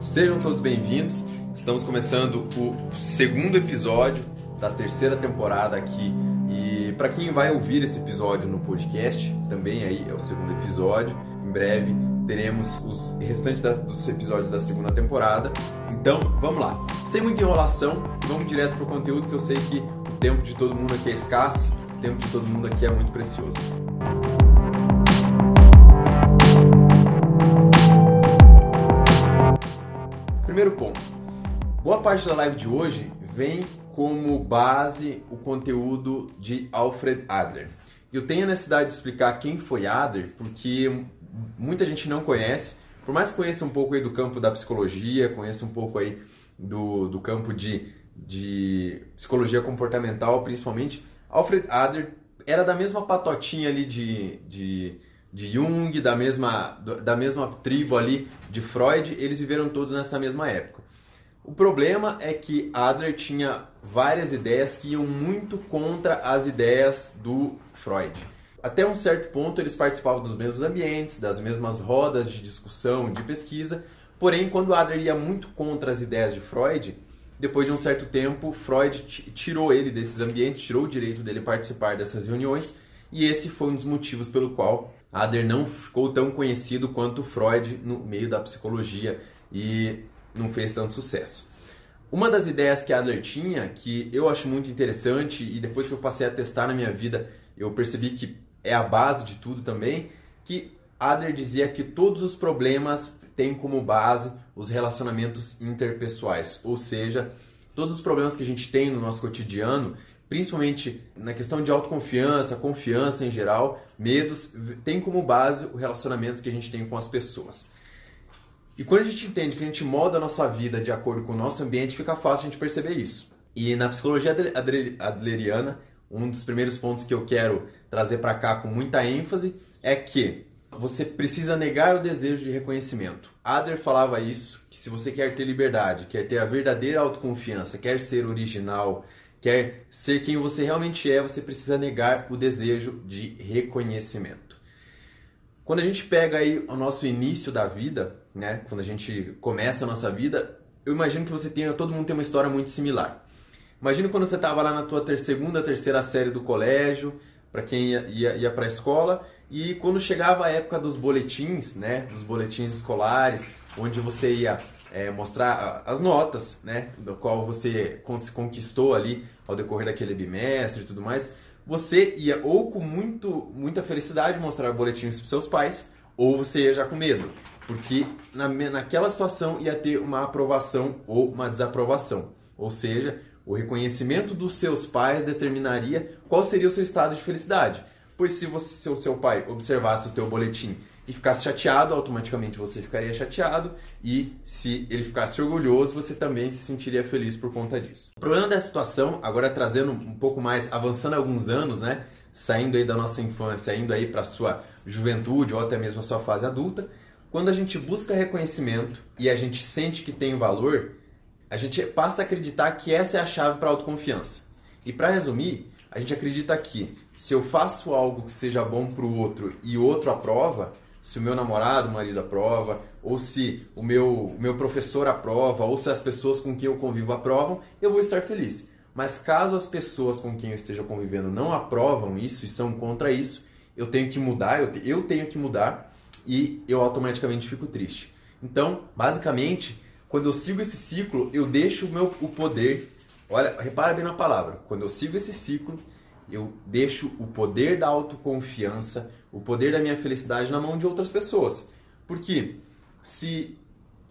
Sejam todos bem-vindos. Estamos começando o segundo episódio da terceira temporada aqui. E para quem vai ouvir esse episódio no podcast, também aí é o segundo episódio. Em breve teremos os restantes dos episódios da segunda temporada. Então, vamos lá. Sem muita enrolação, vamos direto pro conteúdo que eu sei que o tempo de todo mundo aqui é escasso, o tempo de todo mundo aqui é muito precioso. Primeiro ponto. Boa parte da live de hoje vem como base o conteúdo de Alfred Adler. Eu tenho a necessidade de explicar quem foi Adler, porque muita gente não conhece, por mais que conheça um pouco aí do campo da psicologia, conheça um pouco aí do, do campo de, de psicologia comportamental, principalmente, Alfred Adler era da mesma patotinha ali de, de, de Jung, da mesma, da mesma tribo ali de Freud, eles viveram todos nessa mesma época. O problema é que Adler tinha várias ideias que iam muito contra as ideias do Freud. Até um certo ponto eles participavam dos mesmos ambientes, das mesmas rodas de discussão, de pesquisa, porém quando Adler ia muito contra as ideias de Freud, depois de um certo tempo, Freud tirou ele desses ambientes, tirou o direito dele participar dessas reuniões, e esse foi um dos motivos pelo qual Adler não ficou tão conhecido quanto Freud no meio da psicologia e não fez tanto sucesso. Uma das ideias que Adler tinha, que eu acho muito interessante e depois que eu passei a testar na minha vida, eu percebi que é a base de tudo também, que Adler dizia que todos os problemas têm como base os relacionamentos interpessoais, ou seja, todos os problemas que a gente tem no nosso cotidiano, principalmente na questão de autoconfiança, confiança em geral, medos, tem como base o relacionamento que a gente tem com as pessoas. E quando a gente entende que a gente molda a nossa vida de acordo com o nosso ambiente, fica fácil a gente perceber isso. E na psicologia adleriana, um dos primeiros pontos que eu quero trazer para cá com muita ênfase é que você precisa negar o desejo de reconhecimento. Adler falava isso, que se você quer ter liberdade, quer ter a verdadeira autoconfiança, quer ser original, quer ser quem você realmente é, você precisa negar o desejo de reconhecimento. Quando a gente pega aí o nosso início da vida, né, quando a gente começa a nossa vida, eu imagino que você tenha, todo mundo tem uma história muito similar. Imagina quando você estava lá na tua ter, segunda, terceira série do colégio, para quem ia, ia, ia para a escola, e quando chegava a época dos boletins, né, dos boletins escolares, onde você ia é, mostrar as notas, né, do qual você conquistou ali ao decorrer daquele bimestre e tudo mais, você ia ou com muito, muita felicidade mostrar boletins para seus pais, ou você ia já com medo, porque na, naquela situação ia ter uma aprovação ou uma desaprovação, ou seja, o reconhecimento dos seus pais determinaria qual seria o seu estado de felicidade. Pois se, você, se o seu pai observasse o teu boletim e ficasse chateado, automaticamente você ficaria chateado. E se ele ficasse orgulhoso, você também se sentiria feliz por conta disso. O problema dessa situação, agora trazendo um pouco mais, avançando alguns anos, né? Saindo aí da nossa infância, indo aí para sua juventude ou até mesmo a sua fase adulta, quando a gente busca reconhecimento e a gente sente que tem valor, a gente passa a acreditar que essa é a chave para a autoconfiança. E para resumir, a gente acredita que se eu faço algo que seja bom para o outro e o outro aprova, se o meu namorado, marido aprova, ou se o meu, o meu professor aprova, ou se as pessoas com quem eu convivo aprovam, eu vou estar feliz. Mas caso as pessoas com quem eu esteja convivendo não aprovam isso e são contra isso, eu tenho que mudar, eu, eu tenho que mudar e eu automaticamente fico triste. Então, basicamente, quando eu sigo esse ciclo, eu deixo o meu o poder. Olha, repara bem na palavra. Quando eu sigo esse ciclo, eu deixo o poder da autoconfiança, o poder da minha felicidade na mão de outras pessoas. Porque se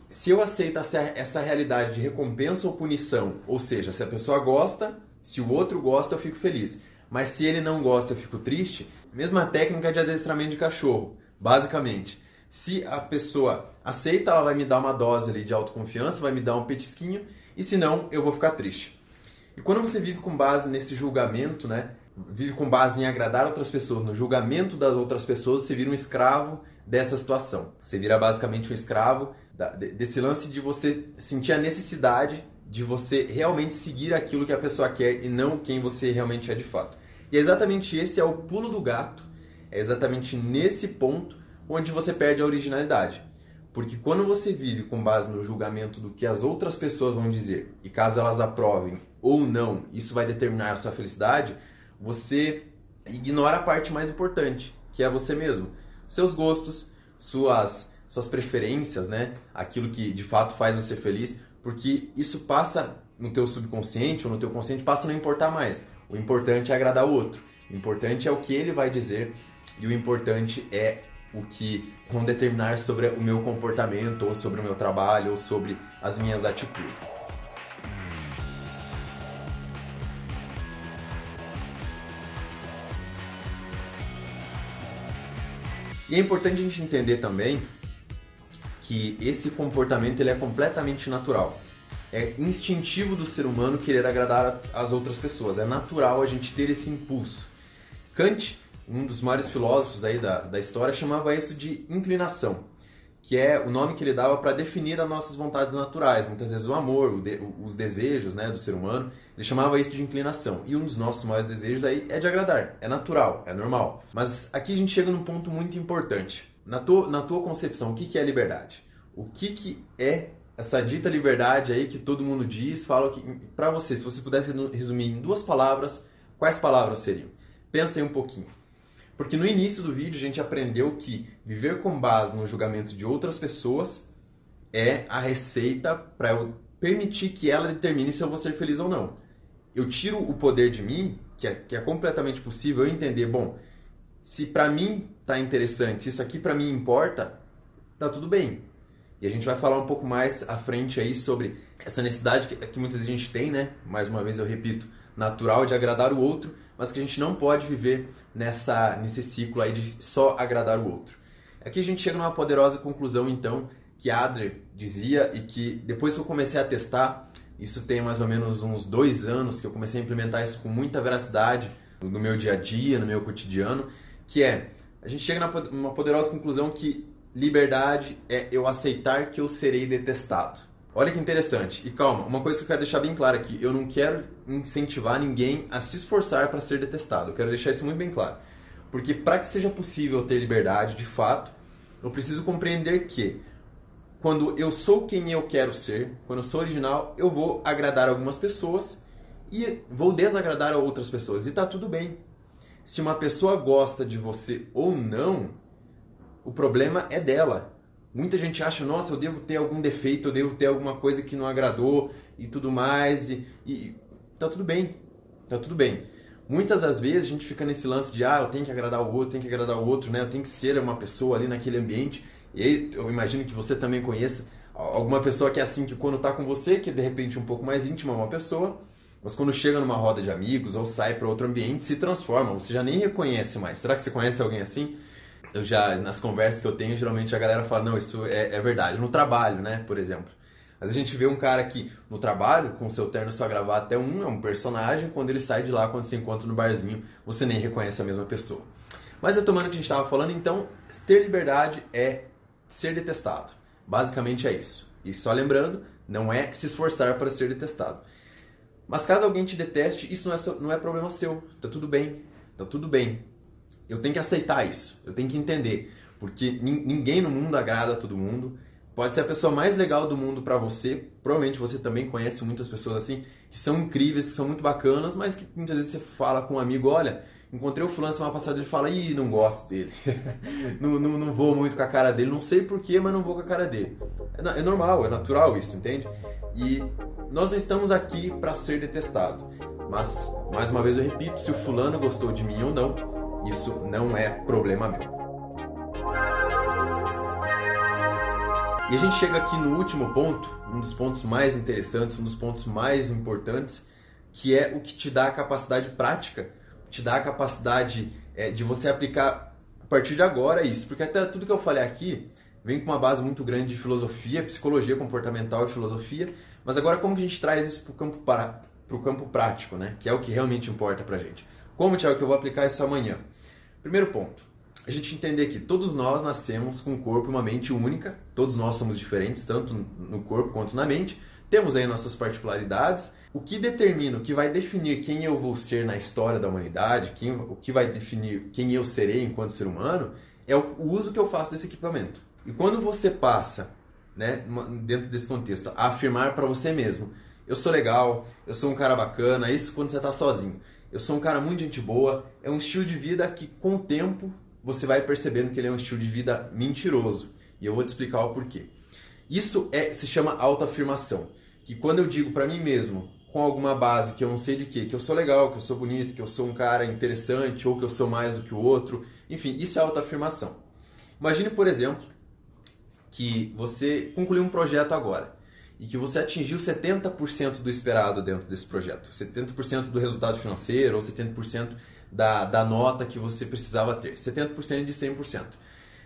se eu aceito essa, essa realidade de recompensa ou punição, ou seja, se a pessoa gosta, se o outro gosta, eu fico feliz. Mas se ele não gosta, eu fico triste. Mesma técnica de adestramento de cachorro, basicamente. Se a pessoa aceita, ela vai me dar uma dose ali de autoconfiança, vai me dar um petisquinho, e se não, eu vou ficar triste. E quando você vive com base nesse julgamento, né? Vive com base em agradar outras pessoas, no julgamento das outras pessoas, você vira um escravo dessa situação. Você vira basicamente um escravo desse lance de você sentir a necessidade de você realmente seguir aquilo que a pessoa quer e não quem você realmente é de fato. E é exatamente esse é o pulo do gato é exatamente nesse ponto onde você perde a originalidade. Porque quando você vive com base no julgamento do que as outras pessoas vão dizer, e caso elas aprovem ou não, isso vai determinar a sua felicidade, você ignora a parte mais importante, que é você mesmo. Seus gostos, suas, suas preferências, né? Aquilo que de fato faz você feliz, porque isso passa no teu subconsciente ou no teu consciente, passa a não importar mais. O importante é agradar o outro. O importante é o que ele vai dizer e o importante é o que vão determinar sobre o meu comportamento, ou sobre o meu trabalho, ou sobre as minhas atitudes. E é importante a gente entender também que esse comportamento ele é completamente natural. É instintivo do ser humano querer agradar as outras pessoas. É natural a gente ter esse impulso. Kant um dos maiores filósofos aí da, da história chamava isso de inclinação, que é o nome que ele dava para definir as nossas vontades naturais, muitas vezes o amor, o de, os desejos né, do ser humano, ele chamava isso de inclinação. E um dos nossos maiores desejos aí é de agradar, é natural, é normal. Mas aqui a gente chega num ponto muito importante. Na tua, na tua concepção, o que, que é liberdade? O que, que é essa dita liberdade aí que todo mundo diz, fala que para você, se você pudesse resumir em duas palavras, quais palavras seriam? Pensa aí um pouquinho. Porque no início do vídeo a gente aprendeu que viver com base no julgamento de outras pessoas é a receita para eu permitir que ela determine se eu vou ser feliz ou não. Eu tiro o poder de mim, que é, que é completamente possível eu entender, bom, se para mim tá interessante, se isso aqui para mim importa, tá tudo bem. E a gente vai falar um pouco mais à frente aí sobre essa necessidade que, que muitas vezes a gente tem, né? Mais uma vez eu repito, natural de agradar o outro, mas que a gente não pode viver nessa nesse ciclo aí de só agradar o outro. Aqui a gente chega numa poderosa conclusão então que Adler dizia e que depois que eu comecei a testar, isso tem mais ou menos uns dois anos que eu comecei a implementar isso com muita veracidade no meu dia a dia, no meu cotidiano, que é a gente chega numa poderosa conclusão que liberdade é eu aceitar que eu serei detestado. Olha que interessante. E calma, uma coisa que eu quero deixar bem clara aqui: eu não quero incentivar ninguém a se esforçar para ser detestado. Eu quero deixar isso muito bem claro. Porque para que seja possível ter liberdade, de fato, eu preciso compreender que quando eu sou quem eu quero ser, quando eu sou original, eu vou agradar algumas pessoas e vou desagradar outras pessoas. E tá tudo bem. Se uma pessoa gosta de você ou não, o problema é dela. Muita gente acha, nossa, eu devo ter algum defeito, eu devo ter alguma coisa que não agradou e tudo mais. E, e tá tudo bem, tá tudo bem. Muitas das vezes a gente fica nesse lance de, ah, eu tenho que agradar o outro, tenho que agradar o outro, né? Eu tenho que ser uma pessoa ali naquele ambiente. E eu imagino que você também conheça alguma pessoa que é assim, que quando tá com você, que de repente um pouco mais íntima é uma pessoa, mas quando chega numa roda de amigos ou sai para outro ambiente, se transforma, você já nem reconhece mais. Será que você conhece alguém assim? Eu já, nas conversas que eu tenho, geralmente a galera fala, não, isso é, é verdade. No trabalho, né, por exemplo. Vezes a gente vê um cara que no trabalho, com seu terno só gravar até um, é um personagem, quando ele sai de lá, quando se encontra no barzinho, você nem reconhece a mesma pessoa. Mas retomando o que a gente estava falando, então, ter liberdade é ser detestado. Basicamente é isso. E só lembrando, não é se esforçar para ser detestado. Mas caso alguém te deteste, isso não é, não é problema seu. Tá tudo bem. Tá tudo bem eu tenho que aceitar isso, eu tenho que entender, porque ninguém no mundo agrada a todo mundo. Pode ser a pessoa mais legal do mundo para você, provavelmente você também conhece muitas pessoas assim, que são incríveis, que são muito bacanas, mas que muitas vezes você fala com um amigo, olha, encontrei o fulano semana passada, ele fala, ih, não gosto dele, não, não, não vou muito com a cara dele, não sei porquê, mas não vou com a cara dele. É, é normal, é natural isso, entende? E nós não estamos aqui para ser detestado. Mas, mais uma vez eu repito, se o fulano gostou de mim ou não, isso não é problema meu. E a gente chega aqui no último ponto, um dos pontos mais interessantes, um dos pontos mais importantes, que é o que te dá a capacidade prática, te dá a capacidade é, de você aplicar a partir de agora isso. Porque até tudo que eu falei aqui vem com uma base muito grande de filosofia, psicologia comportamental e filosofia, mas agora como que a gente traz isso para o campo, campo prático, né? que é o que realmente importa para gente. Como, Tiago, que eu vou aplicar isso amanhã? Primeiro ponto, a gente entender que todos nós nascemos com um corpo e uma mente única, todos nós somos diferentes, tanto no corpo quanto na mente, temos aí nossas particularidades. O que determina, o que vai definir quem eu vou ser na história da humanidade, quem, o que vai definir quem eu serei enquanto ser humano, é o, uso que eu faço desse equipamento. E quando você passa, né, dentro desse contexto, a afirmar para você mesmo, eu sou legal, eu sou um cara bacana, isso quando você está sozinho. Eu sou um cara muito gente boa, é um estilo de vida que com o tempo você vai percebendo que ele é um estilo de vida mentiroso. E eu vou te explicar o porquê. Isso é, se chama autoafirmação. Que quando eu digo para mim mesmo, com alguma base que eu não sei de quê, que eu sou legal, que eu sou bonito, que eu sou um cara interessante ou que eu sou mais do que o outro, enfim, isso é autoafirmação. Imagine, por exemplo, que você concluiu um projeto agora e que você atingiu 70% do esperado dentro desse projeto, 70% do resultado financeiro ou 70% da, da nota que você precisava ter, 70% de 100%.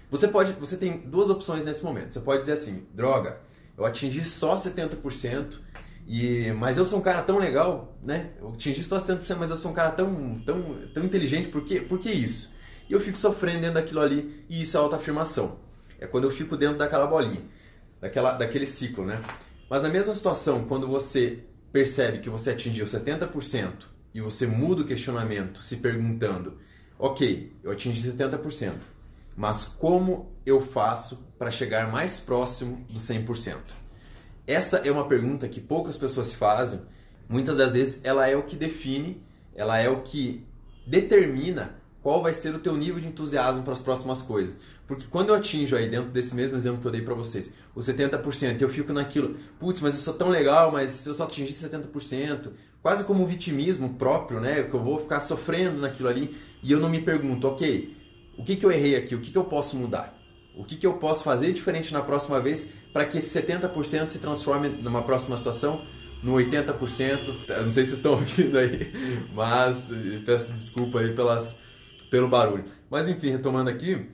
Você pode, você tem duas opções nesse momento. Você pode dizer assim, droga, eu atingi só 70%, e, mas eu sou um cara tão legal, né? Eu atingi só 70%, mas eu sou um cara tão, tão, tão inteligente, por quê? por que isso? E eu fico sofrendo dentro daquilo ali, e isso é autoafirmação. É quando eu fico dentro daquela bolinha, daquela, daquele ciclo, né? Mas na mesma situação, quando você percebe que você atingiu 70% e você muda o questionamento se perguntando, ok, eu atingi 70%, mas como eu faço para chegar mais próximo do 100%? Essa é uma pergunta que poucas pessoas fazem. Muitas das vezes ela é o que define, ela é o que determina qual vai ser o teu nível de entusiasmo para as próximas coisas. Porque quando eu atinjo aí dentro desse mesmo exemplo que eu dei para vocês, os 70%, eu fico naquilo, putz, mas eu sou tão legal, mas se eu só atingir 70%, quase como um vitimismo próprio, né? Que eu vou ficar sofrendo naquilo ali e eu não me pergunto, ok, o que, que eu errei aqui? O que, que eu posso mudar? O que, que eu posso fazer diferente na próxima vez para que esse 70% se transforme numa próxima situação no 80%? Eu não sei se vocês estão ouvindo aí, mas peço desculpa aí pelas, pelo barulho. Mas enfim, retomando aqui,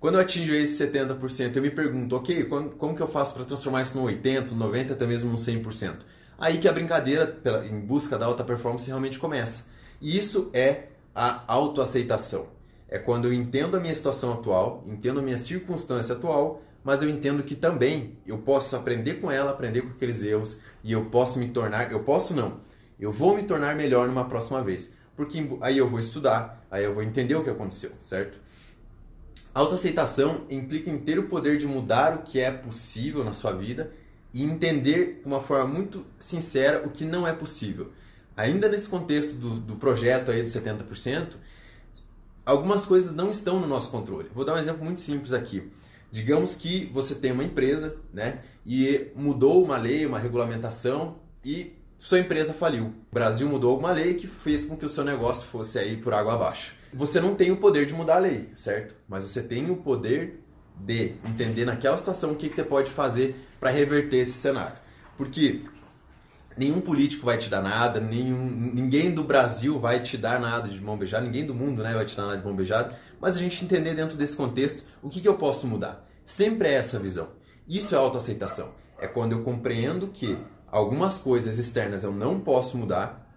quando eu atingo esse 70%, eu me pergunto, ok, como, como que eu faço para transformar isso no 80%, 90%, até mesmo no 100%? Aí que a brincadeira pela, em busca da alta performance realmente começa. E isso é a autoaceitação é quando eu entendo a minha situação atual, entendo a minha circunstância atual, mas eu entendo que também eu posso aprender com ela, aprender com aqueles erros e eu posso me tornar, eu posso não, eu vou me tornar melhor numa próxima vez, porque aí eu vou estudar, aí eu vou entender o que aconteceu, certo? Autoaceitação implica em ter o poder de mudar o que é possível na sua vida e entender de uma forma muito sincera o que não é possível. Ainda nesse contexto do, do projeto aí dos 70%, algumas coisas não estão no nosso controle. Vou dar um exemplo muito simples aqui. Digamos que você tem uma empresa, né, e mudou uma lei, uma regulamentação e sua empresa faliu. O Brasil mudou alguma lei que fez com que o seu negócio fosse aí por água abaixo. Você não tem o poder de mudar a lei, certo? Mas você tem o poder de entender naquela situação o que, você pode fazer para reverter esse cenário. Porque nenhum político vai te dar nada, nenhum, ninguém do Brasil vai te dar nada de mão beijada, ninguém do mundo né, vai te dar nada de mão beijada, mas a gente entender dentro desse contexto o que, que eu posso mudar. Sempre é essa visão. Isso é autoaceitação. É quando eu compreendo que algumas coisas externas eu não posso mudar,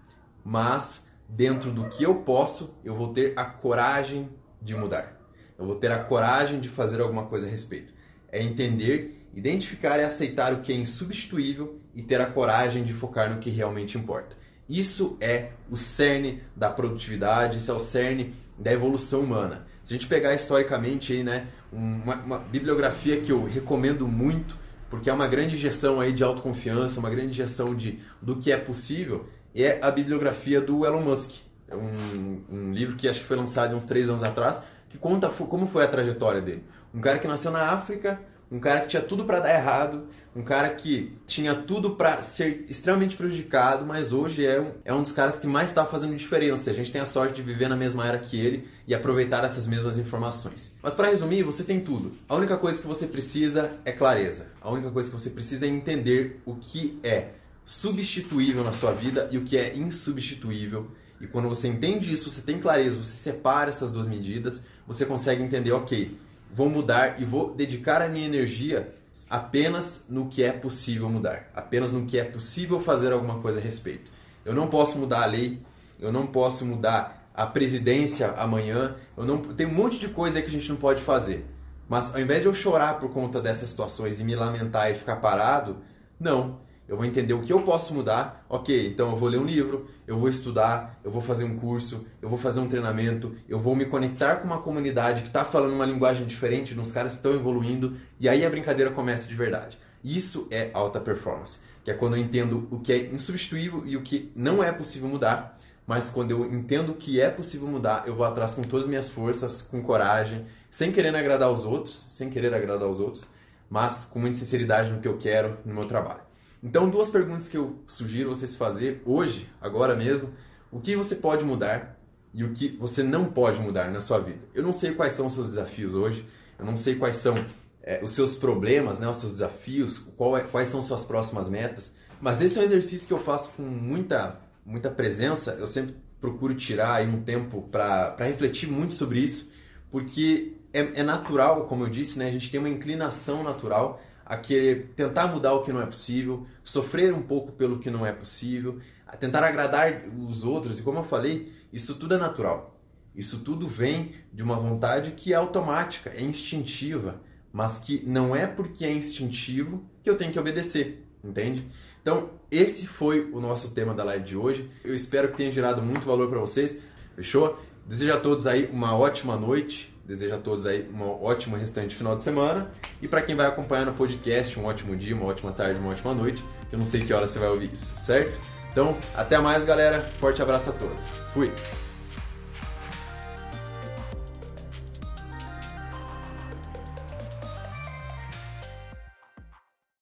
mas dentro do que eu posso, eu vou ter a coragem de mudar. Eu vou ter a coragem de fazer alguma coisa a respeito. É entender Identificar e aceitar o que é insubstituível e ter a coragem de focar no que realmente importa. Isso é o cerne da produtividade, isso é o cerne da evolução humana. Se a gente pegar historicamente aí, né, uma, uma bibliografia que eu recomendo muito, porque é uma grande injeção aí de autoconfiança, uma grande injeção de, do que é possível, é a bibliografia do Elon Musk. É um, um livro que acho que foi lançado uns três anos atrás, que conta como foi a trajetória dele. Um cara que nasceu na África, um cara que tinha tudo para dar errado, um cara que tinha tudo para ser extremamente prejudicado, mas hoje é um, é um dos caras que mais está fazendo diferença. A gente tem a sorte de viver na mesma era que ele e aproveitar essas mesmas informações. Mas para resumir, você tem tudo. A única coisa que você precisa é clareza. A única coisa que você precisa é entender o que é substituível na sua vida e o que é insubstituível. E quando você entende isso, você tem clareza, você separa essas duas medidas, você consegue entender, ok, vou mudar e vou dedicar a minha energia apenas no que é possível mudar, apenas no que é possível fazer alguma coisa a respeito. Eu não posso mudar a lei, eu não posso mudar a presidência amanhã, eu não tem um monte de coisa aí que a gente não pode fazer. Mas ao invés de eu chorar por conta dessas situações e me lamentar e ficar parado, não. Eu vou entender o que eu posso mudar. Ok, então eu vou ler um livro, eu vou estudar, eu vou fazer um curso, eu vou fazer um treinamento, eu vou me conectar com uma comunidade que está falando uma linguagem diferente, nos caras estão evoluindo, e aí a brincadeira começa de verdade. Isso é alta performance, que é quando eu entendo o que é insubstituível e o que não é possível mudar, mas quando eu entendo que é possível mudar, eu vou atrás com todas as minhas forças, com coragem, sem querer agradar os outros, sem querer agradar os outros, mas com muita sinceridade no que eu quero no meu trabalho. Então, duas perguntas que eu sugiro vocês fazer hoje, agora mesmo. O que você pode mudar e o que você não pode mudar na sua vida? Eu não sei quais são os seus desafios hoje, eu não sei quais são é, os seus problemas, né, os seus desafios, é, quais são suas próximas metas, mas esse é um exercício que eu faço com muita, muita presença. Eu sempre procuro tirar aí um tempo para refletir muito sobre isso, porque é, é natural, como eu disse, né, a gente tem uma inclinação natural a querer tentar mudar o que não é possível, sofrer um pouco pelo que não é possível, a tentar agradar os outros. E como eu falei, isso tudo é natural. Isso tudo vem de uma vontade que é automática, é instintiva, mas que não é porque é instintivo que eu tenho que obedecer, entende? Então, esse foi o nosso tema da live de hoje. Eu espero que tenha gerado muito valor para vocês. Fechou? Desejo a todos aí uma ótima noite Desejo a todos aí um ótimo restante final de semana. E para quem vai acompanhar no podcast, um ótimo dia, uma ótima tarde, uma ótima noite. Eu não sei que hora você vai ouvir isso, certo? Então, até mais, galera. Forte abraço a todos. Fui!